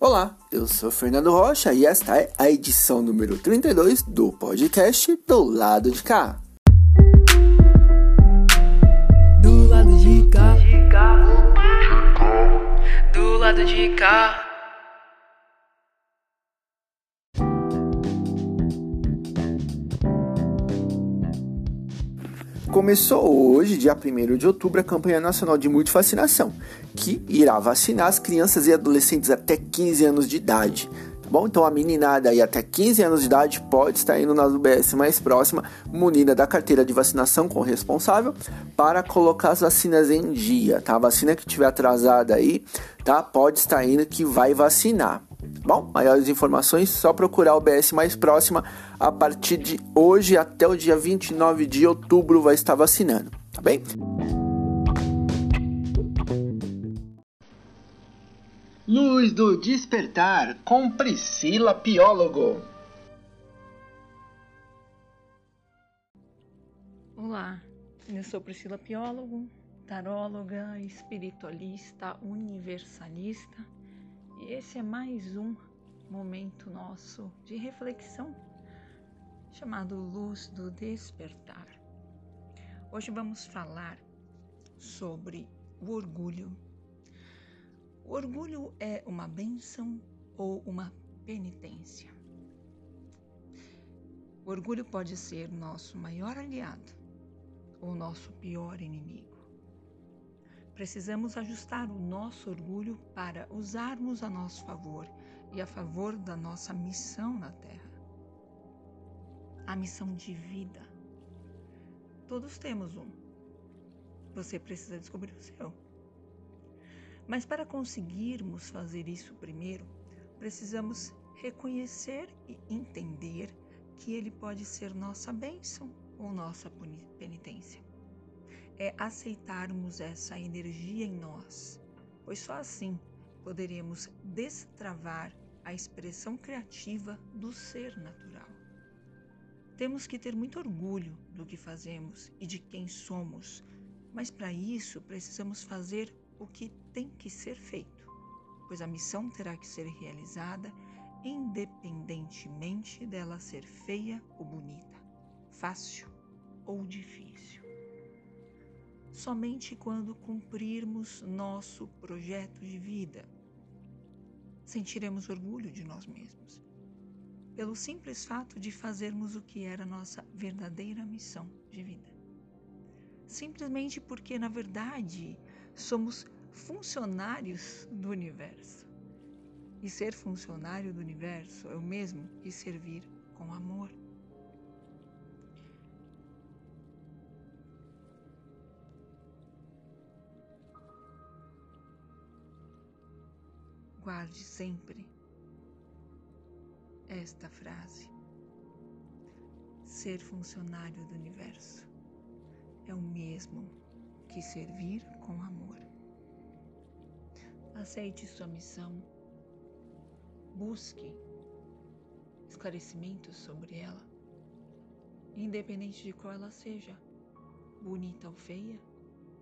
Olá, eu sou Fernando Rocha e esta é a edição número 32 do podcast Do Lado de Cá. Do lado de cá, do lado de cá. Começou hoje, dia 1 de outubro, a campanha nacional de multivacinação, que irá vacinar as crianças e adolescentes até 15 anos de idade. Tá bom? Então a meninada aí até 15 anos de idade pode estar indo na UBS mais próxima, munida da carteira de vacinação com responsável, para colocar as vacinas em dia, tá? A vacina que tiver atrasada aí, tá? Pode estar indo que vai vacinar. Bom, maiores informações, só procurar o BS mais próxima. A partir de hoje até o dia 29 de outubro vai estar vacinando, tá bem? Luz do Despertar com Priscila Piólogo. Olá, eu sou Priscila Piólogo, taróloga, espiritualista, universalista e esse é mais um momento nosso de reflexão chamado Luz do Despertar. Hoje vamos falar sobre o orgulho. O orgulho é uma benção ou uma penitência. O orgulho pode ser nosso maior aliado ou nosso pior inimigo. Precisamos ajustar o nosso orgulho para usarmos a nosso favor e a favor da nossa missão na Terra. A missão de vida. Todos temos um. Você precisa descobrir o seu. Mas para conseguirmos fazer isso primeiro, precisamos reconhecer e entender que ele pode ser nossa bênção ou nossa penitência é aceitarmos essa energia em nós, pois só assim poderemos destravar a expressão criativa do ser natural. Temos que ter muito orgulho do que fazemos e de quem somos, mas para isso precisamos fazer o que tem que ser feito, pois a missão terá que ser realizada independentemente dela ser feia ou bonita, fácil ou difícil somente quando cumprirmos nosso projeto de vida. Sentiremos orgulho de nós mesmos, pelo simples fato de fazermos o que era nossa verdadeira missão de vida. Simplesmente porque, na verdade, somos funcionários do universo. E ser funcionário do universo é o mesmo que servir com amor. Guarde sempre esta frase. Ser funcionário do universo é o mesmo que servir com amor. Aceite sua missão, busque esclarecimentos sobre ela, independente de qual ela seja, bonita ou feia,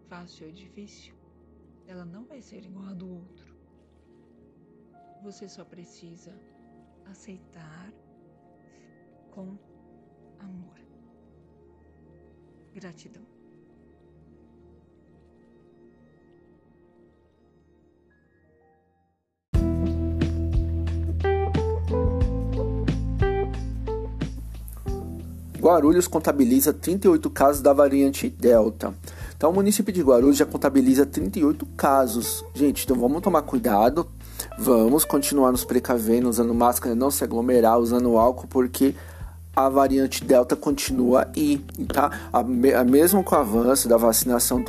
fácil ou difícil, ela não vai ser igual a do outro. Você só precisa aceitar com amor. Gratidão. Guarulhos contabiliza 38 casos da variante Delta. Então, o município de Guarulhos já contabiliza 38 casos. Gente, então vamos tomar cuidado, Vamos continuar nos precavendo, usando máscara, não se aglomerar, usando álcool, porque a variante Delta continua aí, tá? A, mesmo com o avanço da vacinação,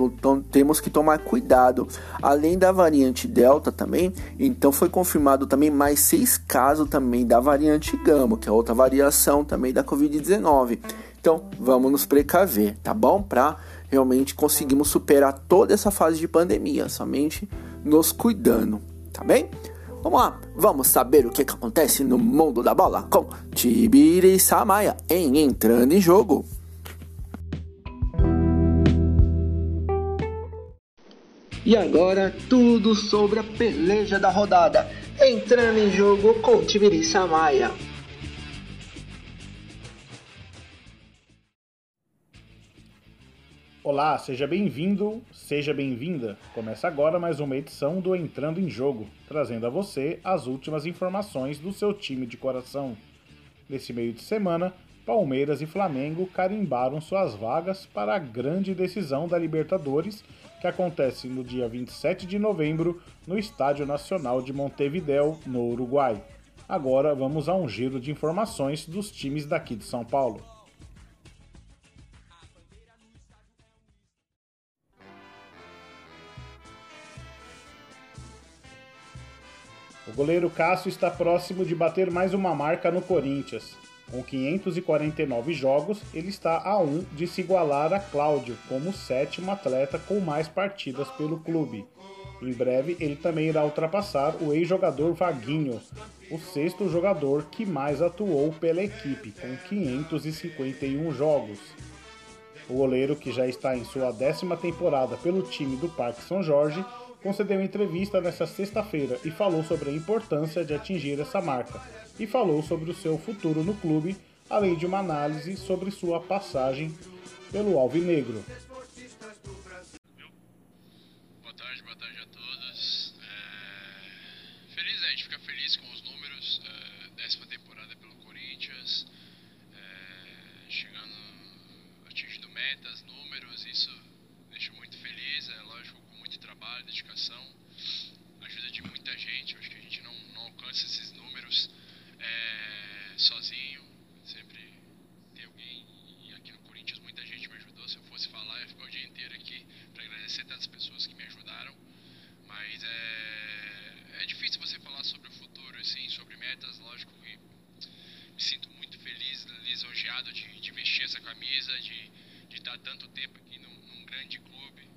temos que tomar cuidado. Além da variante Delta também, então foi confirmado também mais seis casos também da variante Gama, que é outra variação também da Covid-19. Então vamos nos precaver, tá bom? Para realmente conseguirmos superar toda essa fase de pandemia, somente nos cuidando, tá bem? Vamos lá, vamos saber o que, que acontece no mundo da bola com Tibiri Samaya em Entrando em Jogo. E agora, tudo sobre a peleja da rodada. Entrando em jogo com Tibiriça Maia. Olá, seja bem-vindo, seja bem-vinda. Começa agora mais uma edição do Entrando em Jogo, trazendo a você as últimas informações do seu time de coração. Nesse meio de semana, Palmeiras e Flamengo carimbaram suas vagas para a grande decisão da Libertadores, que acontece no dia 27 de novembro no Estádio Nacional de Montevideo, no Uruguai. Agora vamos a um giro de informações dos times daqui de São Paulo. O goleiro Cássio está próximo de bater mais uma marca no Corinthians. Com 549 jogos, ele está a um de se igualar a Cláudio como sétimo atleta com mais partidas pelo clube. Em breve, ele também irá ultrapassar o ex-jogador Vaguinho, o sexto jogador que mais atuou pela equipe, com 551 jogos. O goleiro, que já está em sua décima temporada pelo time do Parque São Jorge, concedeu entrevista nesta sexta-feira e falou sobre a importância de atingir essa marca e falou sobre o seu futuro no clube, além de uma análise sobre sua passagem pelo Alvinegro. Boa tarde, boa tarde a todos. É... Feliz, a gente fica feliz com os números. É... Décima temporada pelo Corinthians, é... chegando, atingindo metas, números, isso deixa muito feliz. É lógico, com muito trabalho, dedicação, ajuda de muita gente. Eu acho que a gente não, não alcança esses números é, sozinho. Sempre tem alguém. E aqui no Corinthians muita gente me ajudou. Se eu fosse falar, ia ficar o dia inteiro aqui para agradecer tantas pessoas que me ajudaram. Mas é, é difícil você falar sobre o futuro, assim, sobre metas. Lógico que me sinto muito feliz, lisonjeado de, de vestir essa camisa, de, de estar tanto tempo aqui num, num grande clube.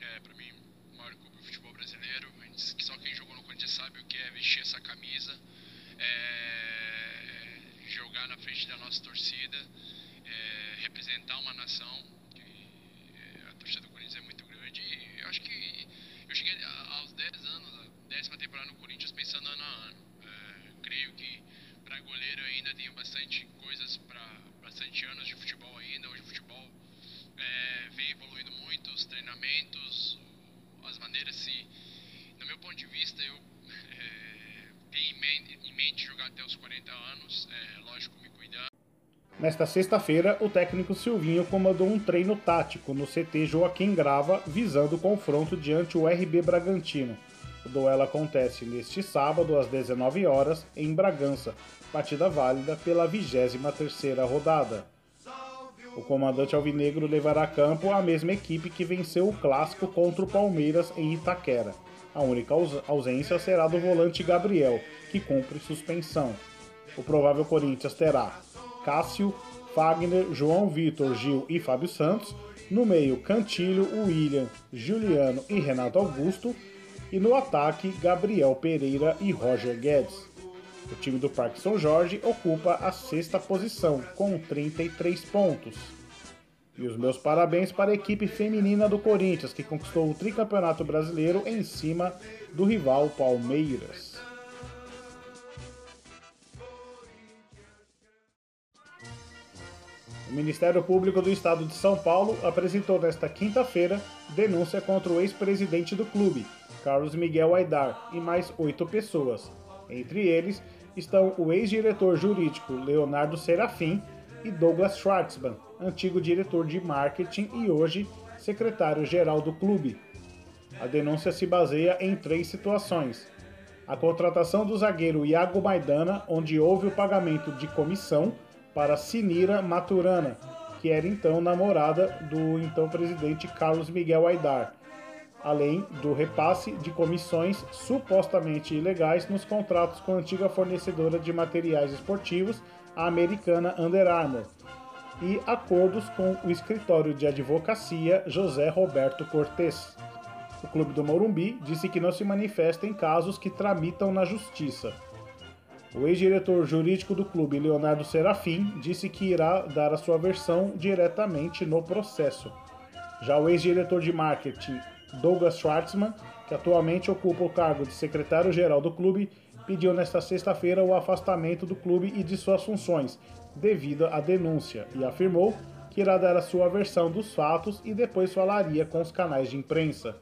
É, para mim, o maior clube do futebol brasileiro. Só quem jogou no Corinthians sabe o que é vestir essa camisa é, jogar na frente da nossa torcida, é, representar uma nação, é, a torcida do Corinthians é muito grande. E eu acho que eu cheguei aos 10 anos, a décima temporada no Corinthians, pensando ano a ano. É, creio que para goleiro ainda tenho bastante coisas para bastante anos de futebol ainda. Hoje o futebol é, vem evoluindo muito, os treinamentos, as maneiras se. No meu ponto de vista, eu tem em mente jogar até os 40 anos, é, lógico, me cuidando. Nesta sexta-feira, o técnico Silvinho comandou um treino tático no CT Joaquim Grava, visando o confronto diante o RB Bragantino. O duelo acontece neste sábado, às 19 horas, em Bragança, partida válida pela 23ª rodada. O comandante alvinegro levará a campo a mesma equipe que venceu o clássico contra o Palmeiras em Itaquera. A única ausência será do volante Gabriel, que cumpre suspensão. O provável Corinthians terá Cássio, Fagner, João Vitor, Gil e Fábio Santos. No meio, Cantilho, William, Juliano e Renato Augusto. E no ataque, Gabriel Pereira e Roger Guedes. O time do Parque São Jorge ocupa a sexta posição, com 33 pontos. E os meus parabéns para a equipe feminina do Corinthians, que conquistou o tricampeonato brasileiro em cima do rival Palmeiras. O Ministério Público do Estado de São Paulo apresentou nesta quinta-feira denúncia contra o ex-presidente do clube, Carlos Miguel Aidar, e mais oito pessoas. Entre eles estão o ex-diretor jurídico Leonardo Serafim e Douglas Schwartzman, antigo diretor de marketing e hoje secretário-geral do clube. A denúncia se baseia em três situações: a contratação do zagueiro Iago Maidana, onde houve o pagamento de comissão para Sinira Maturana, que era então namorada do então presidente Carlos Miguel Aidar, além do repasse de comissões supostamente ilegais nos contratos com a antiga fornecedora de materiais esportivos, a americana Under Armour, e acordos com o escritório de advocacia José Roberto Cortes. O Clube do Morumbi disse que não se manifesta em casos que tramitam na justiça. O ex-diretor jurídico do clube, Leonardo Serafim, disse que irá dar a sua versão diretamente no processo. Já o ex-diretor de marketing, Douglas Schwartzman, que atualmente ocupa o cargo de secretário-geral do clube, pediu nesta sexta-feira o afastamento do clube e de suas funções, devido à denúncia, e afirmou que irá dar a sua versão dos fatos e depois falaria com os canais de imprensa.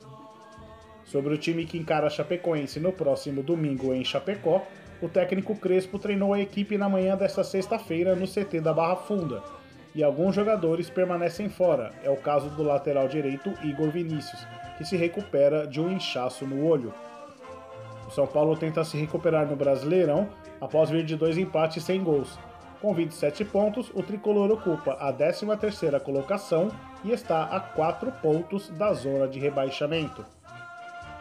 Sobre o time que encara a Chapecoense no próximo domingo em Chapecó, o técnico Crespo treinou a equipe na manhã desta sexta-feira no CT da Barra Funda, e alguns jogadores permanecem fora. É o caso do lateral direito Igor Vinícius, que se recupera de um inchaço no olho. O São Paulo tenta se recuperar no Brasileirão após vir de dois empates sem gols. Com 27 pontos, o tricolor ocupa a 13ª colocação e está a 4 pontos da zona de rebaixamento.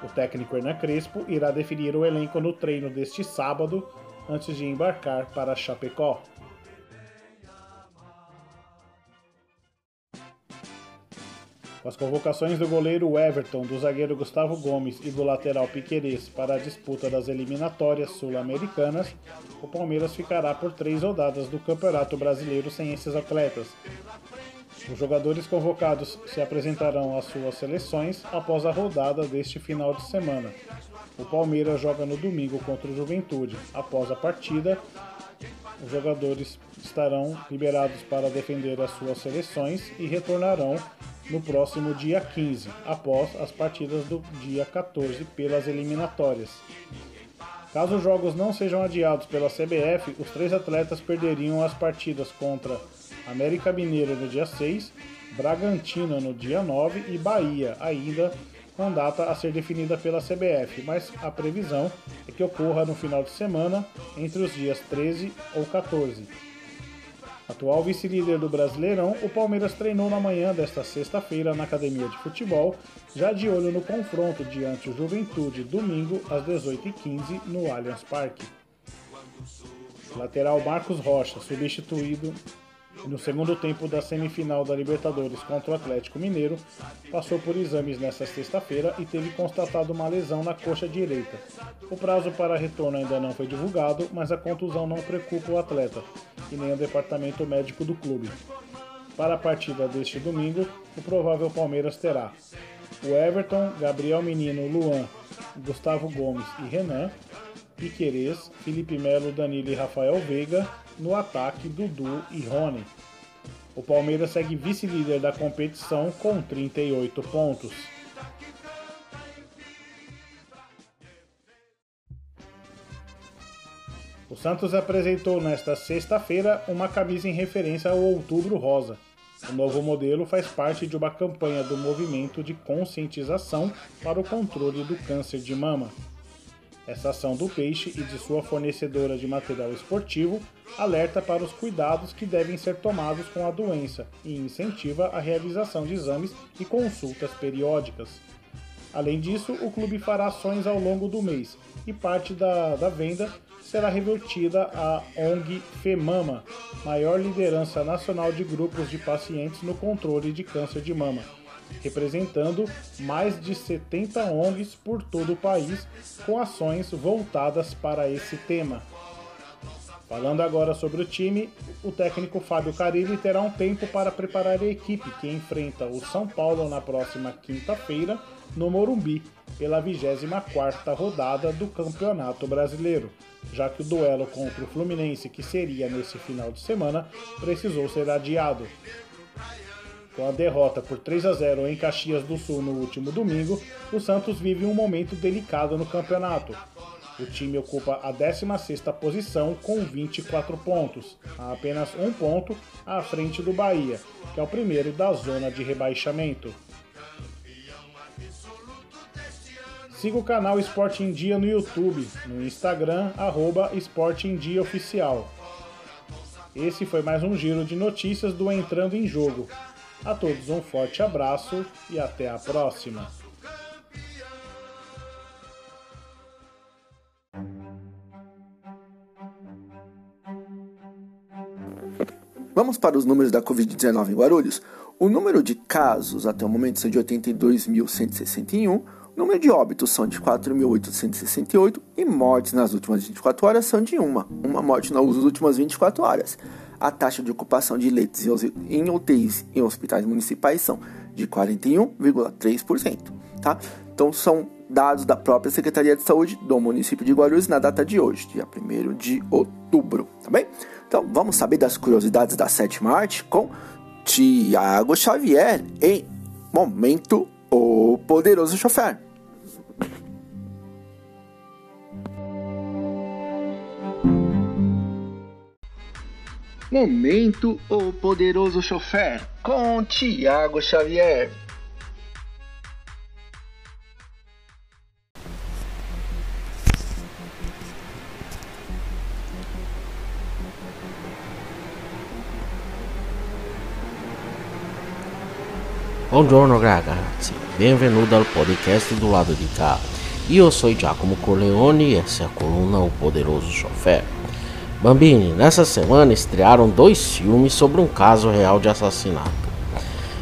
O técnico Hernan Crespo irá definir o elenco no treino deste sábado, antes de embarcar para Chapecó. Com as convocações do goleiro Everton, do zagueiro Gustavo Gomes e do lateral Piquerez para a disputa das eliminatórias sul-americanas, o Palmeiras ficará por três rodadas do Campeonato Brasileiro sem esses atletas. Os jogadores convocados se apresentarão às suas seleções após a rodada deste final de semana. O Palmeiras joga no domingo contra o Juventude. Após a partida, os jogadores estarão liberados para defender as suas seleções e retornarão no próximo dia 15, após as partidas do dia 14 pelas eliminatórias. Caso os jogos não sejam adiados pela CBF, os três atletas perderiam as partidas contra América Mineiro no dia 6, Bragantino no dia 9 e Bahia, ainda com data a ser definida pela CBF, mas a previsão é que ocorra no final de semana entre os dias 13 ou 14. Atual vice-líder do Brasileirão, o Palmeiras treinou na manhã desta sexta-feira na academia de futebol, já de olho no confronto diante o Juventude, domingo às 18h15 no Allianz Parque. Lateral Marcos Rocha, substituído no segundo tempo da semifinal da Libertadores contra o Atlético Mineiro, passou por exames nesta sexta-feira e teve constatado uma lesão na coxa direita. O prazo para retorno ainda não foi divulgado, mas a contusão não preocupa o atleta e nem o departamento médico do clube. Para a partida deste domingo, o provável Palmeiras terá o Everton, Gabriel Menino, Luan, Gustavo Gomes e Renan, Piquerez, Felipe Melo, Danilo e Rafael Veiga, no ataque Dudu e Rony. O Palmeiras segue vice-líder da competição com 38 pontos. O Santos apresentou nesta sexta-feira uma camisa em referência ao Outubro Rosa. O novo modelo faz parte de uma campanha do movimento de conscientização para o controle do câncer de mama. Essa ação do peixe e de sua fornecedora de material esportivo alerta para os cuidados que devem ser tomados com a doença e incentiva a realização de exames e consultas periódicas. Além disso, o clube fará ações ao longo do mês e parte da, da venda será revertida à ONG FEMAMA, maior liderança nacional de grupos de pacientes no controle de câncer de mama representando mais de 70 ONGs por todo o país com ações voltadas para esse tema. Falando agora sobre o time, o técnico Fábio Carilli terá um tempo para preparar a equipe que enfrenta o São Paulo na próxima quinta-feira no Morumbi, pela 24ª rodada do Campeonato Brasileiro, já que o duelo contra o Fluminense, que seria nesse final de semana, precisou ser adiado. Com a derrota por 3 a 0 em Caxias do Sul no último domingo, o Santos vive um momento delicado no campeonato. O time ocupa a 16ª posição com 24 pontos, a apenas um ponto à frente do Bahia, que é o primeiro da zona de rebaixamento. Siga o canal Esporte em Dia no YouTube, no Instagram, arroba Esporte em Dia Oficial. Esse foi mais um giro de notícias do Entrando em Jogo. A todos um forte abraço e até a próxima. Vamos para os números da Covid-19 em Guarulhos. O número de casos até o momento são de 82.161, o número de óbitos são de 4.868 e mortes nas últimas 24 horas são de uma, uma morte nas últimas 24 horas a taxa de ocupação de leitos em UTIs em hospitais municipais são de 41,3%. Tá? Então são dados da própria Secretaria de Saúde do município de Guarulhos na data de hoje, dia 1 de outubro, tá bem? Então vamos saber das curiosidades da sétima arte com Tiago Xavier em Momento O Poderoso Chofer. Momento O Poderoso Chofer com Tiago Xavier. Buongiorno ragazzi, benvenuto al podcast do lado de cá. Io sono Giacomo Corleone e essa é a coluna O Poderoso Chofer. Bambini, nessa semana estrearam dois filmes sobre um caso real de assassinato.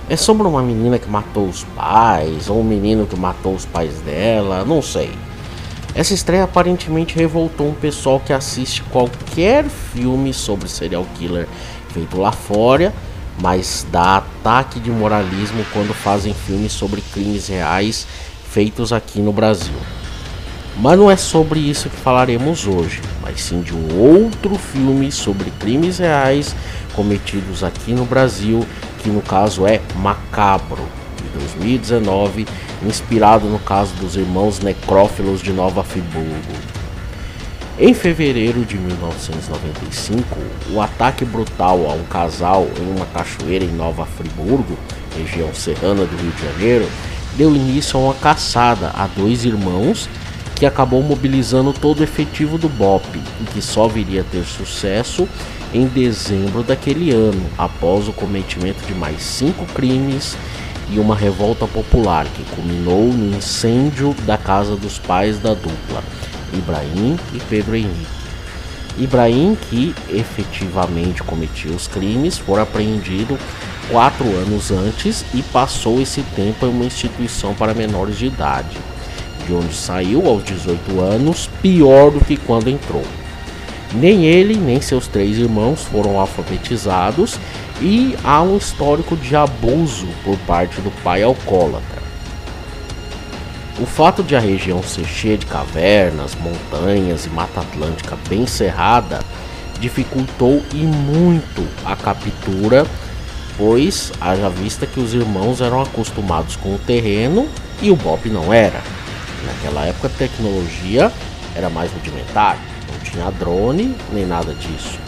É sobre uma menina que matou os pais, ou um menino que matou os pais dela, não sei. Essa estreia aparentemente revoltou um pessoal que assiste qualquer filme sobre serial killer feito lá fora mas dá ataque de moralismo quando fazem filmes sobre crimes reais feitos aqui no Brasil. Mas não é sobre isso que falaremos hoje, mas sim de um outro filme sobre crimes reais cometidos aqui no Brasil, que no caso é Macabro, de 2019, inspirado no caso dos irmãos necrófilos de Nova Friburgo. Em fevereiro de 1995, o ataque brutal a um casal em uma cachoeira em Nova Friburgo, região serrana do Rio de Janeiro, deu início a uma caçada a dois irmãos que acabou mobilizando todo o efetivo do BOP e que só viria a ter sucesso em dezembro daquele ano, após o cometimento de mais cinco crimes e uma revolta popular que culminou no incêndio da casa dos pais da dupla. Ibrahim e Pedro Henrique. Ibrahim, que efetivamente cometiu os crimes, foi apreendido quatro anos antes e passou esse tempo em uma instituição para menores de idade, de onde saiu aos 18 anos, pior do que quando entrou. Nem ele nem seus três irmãos foram alfabetizados e há um histórico de abuso por parte do pai alcoólatra. O fato de a região ser cheia de cavernas, montanhas e mata atlântica bem cerrada dificultou e muito a captura, pois haja vista que os irmãos eram acostumados com o terreno e o Bob não era. Naquela época a tecnologia era mais rudimentar, não tinha drone nem nada disso.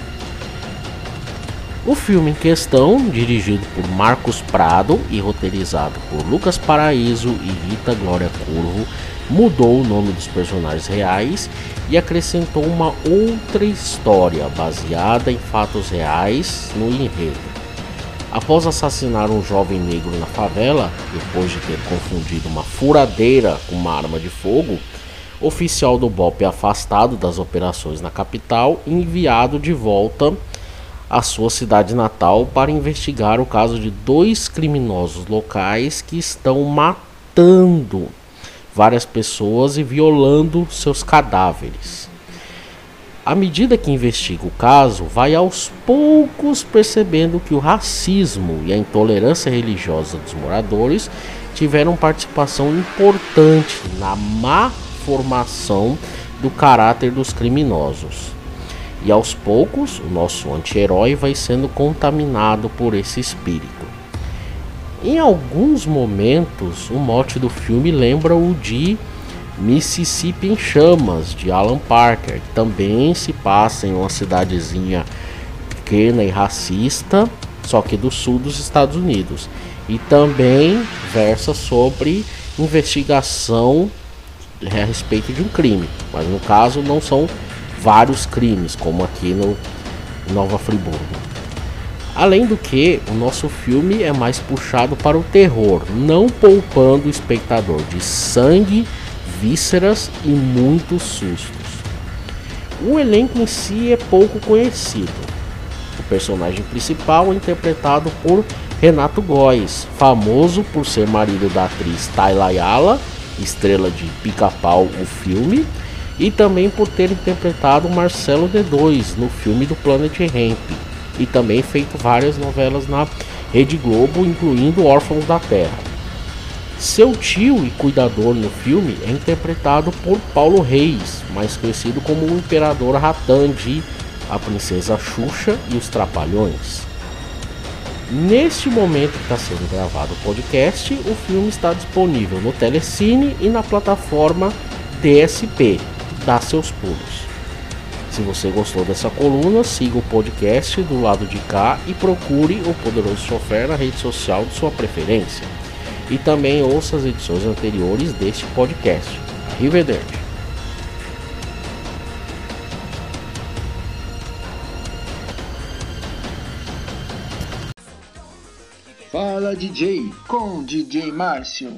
O filme em questão, dirigido por Marcos Prado e roteirizado por Lucas Paraíso e Rita Glória Curvo, mudou o nome dos personagens reais e acrescentou uma outra história baseada em fatos reais no enredo. Após assassinar um jovem negro na favela, depois de ter confundido uma furadeira com uma arma de fogo, oficial do BOP afastado das operações na capital e enviado de volta a sua cidade natal para investigar o caso de dois criminosos locais que estão matando várias pessoas e violando seus cadáveres. À medida que investiga o caso, vai aos poucos percebendo que o racismo e a intolerância religiosa dos moradores tiveram participação importante na má formação do caráter dos criminosos. E aos poucos, o nosso anti-herói vai sendo contaminado por esse espírito. Em alguns momentos, o mote do filme lembra o de Mississippi em Chamas, de Alan Parker, que também se passa em uma cidadezinha pequena e racista, só que do sul dos Estados Unidos. E também versa sobre investigação a respeito de um crime, mas no caso não são vários crimes, como aqui no Nova Friburgo. Além do que, o nosso filme é mais puxado para o terror, não poupando o espectador de sangue, vísceras e muitos sustos. O elenco em si é pouco conhecido. O personagem principal é interpretado por Renato Góes, famoso por ser marido da atriz Tayla Ayala, estrela de Pica-Pau, o filme, e também por ter interpretado Marcelo D2 no filme do Planet Ramp e também feito várias novelas na Rede Globo, incluindo Órfãos da Terra. Seu tio e cuidador no filme é interpretado por Paulo Reis, mais conhecido como o Imperador Ratan de A Princesa Xuxa e os Trapalhões. Neste momento que está sendo gravado o podcast, o filme está disponível no Telecine e na plataforma DSP. Dá seus pulos. Se você gostou dessa coluna, siga o podcast do lado de cá e procure o Poderoso Chofer na rede social de sua preferência e também ouça as edições anteriores deste podcast. Arrivederci. Fala DJ com DJ Márcio.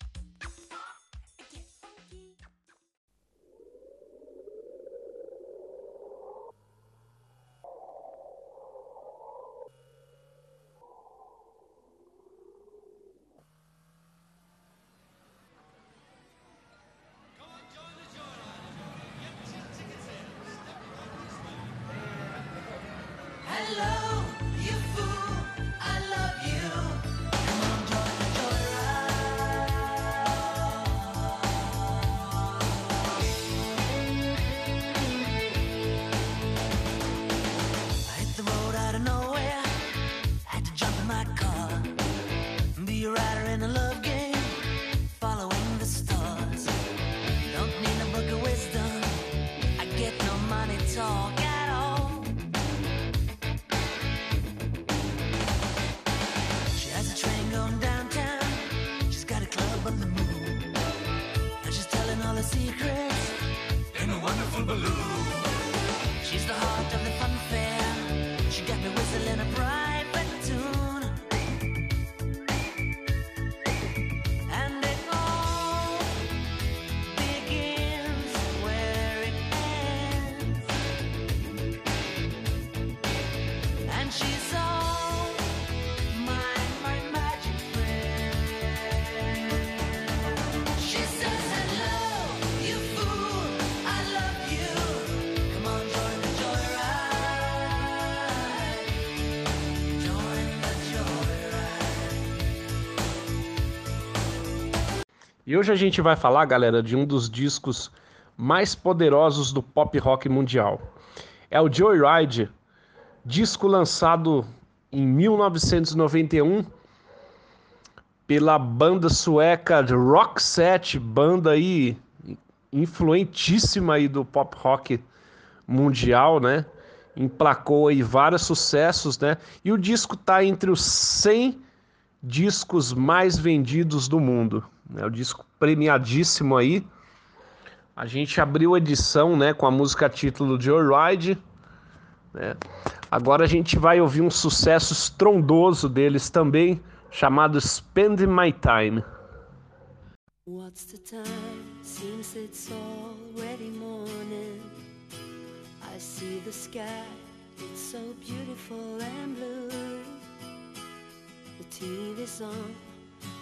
E hoje a gente vai falar, galera, de um dos discos mais poderosos do pop rock mundial. É o Joyride, disco lançado em 1991 pela banda sueca Roxette, banda aí influentíssima aí do pop rock mundial, né? Emplacou aí vários sucessos, né? E o disco tá entre os 100 discos mais vendidos do mundo. É o disco premiadíssimo aí. A gente abriu a edição, né, com a música título Joyride. Né? Agora a gente vai ouvir um sucesso estrondoso deles também, chamado Spend My Time. What's the time? Seems it's already morning. I see the sky, it's so beautiful and blue. The TV's on,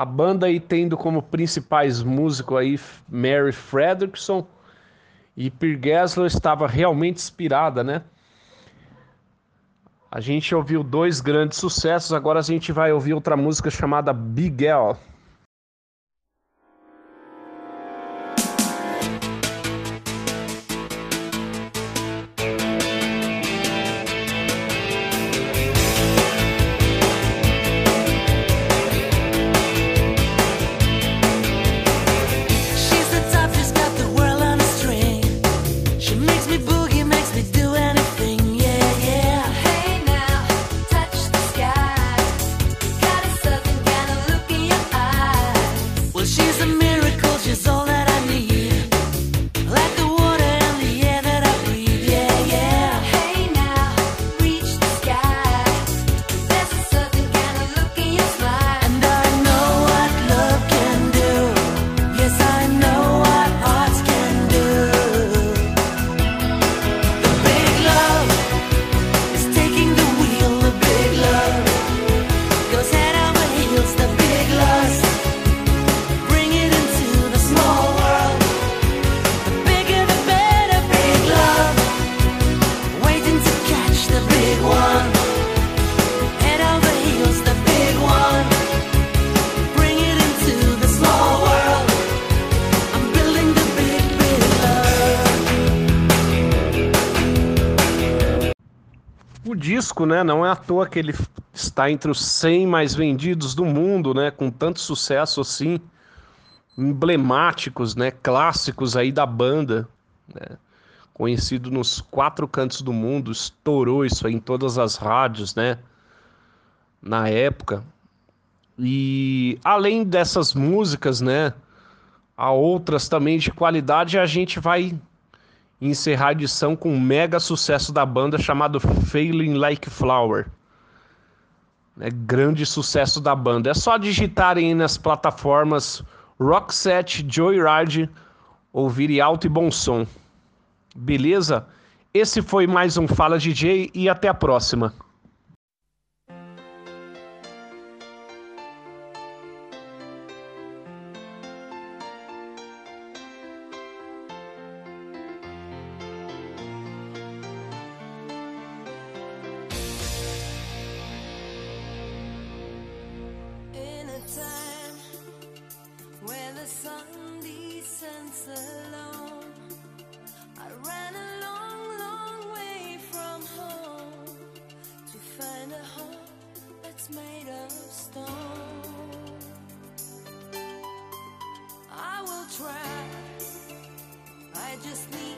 A banda aí tendo como principais músicos aí Mary Fredrickson e Peter Gessler estava realmente inspirada, né? A gente ouviu dois grandes sucessos, agora a gente vai ouvir outra música chamada Big L. né, não é à toa que ele está entre os 100 mais vendidos do mundo, né, com tanto sucesso assim, emblemáticos, né, clássicos aí da banda, né, conhecido nos quatro cantos do mundo, estourou isso aí em todas as rádios, né, na época. E além dessas músicas, né, há outras também de qualidade, a gente vai encerrar a edição com um mega sucesso da banda chamado Failing Like Flower. É grande sucesso da banda. É só digitarem nas plataformas Rockset, Joyride, ouvirem alto e bom som. Beleza? Esse foi mais um Fala DJ e até a próxima. Just need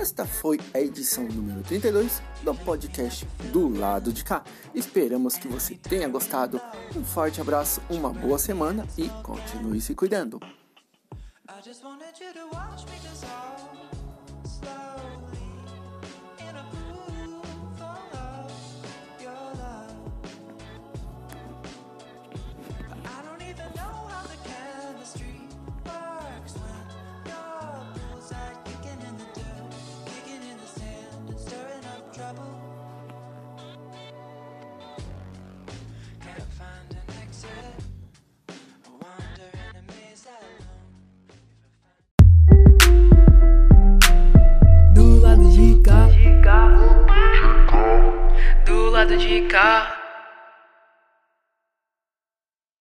Esta foi a edição número 32 do podcast do lado de cá. Esperamos que você tenha gostado. Um forte abraço, uma boa semana e continue se cuidando. Lado de cá.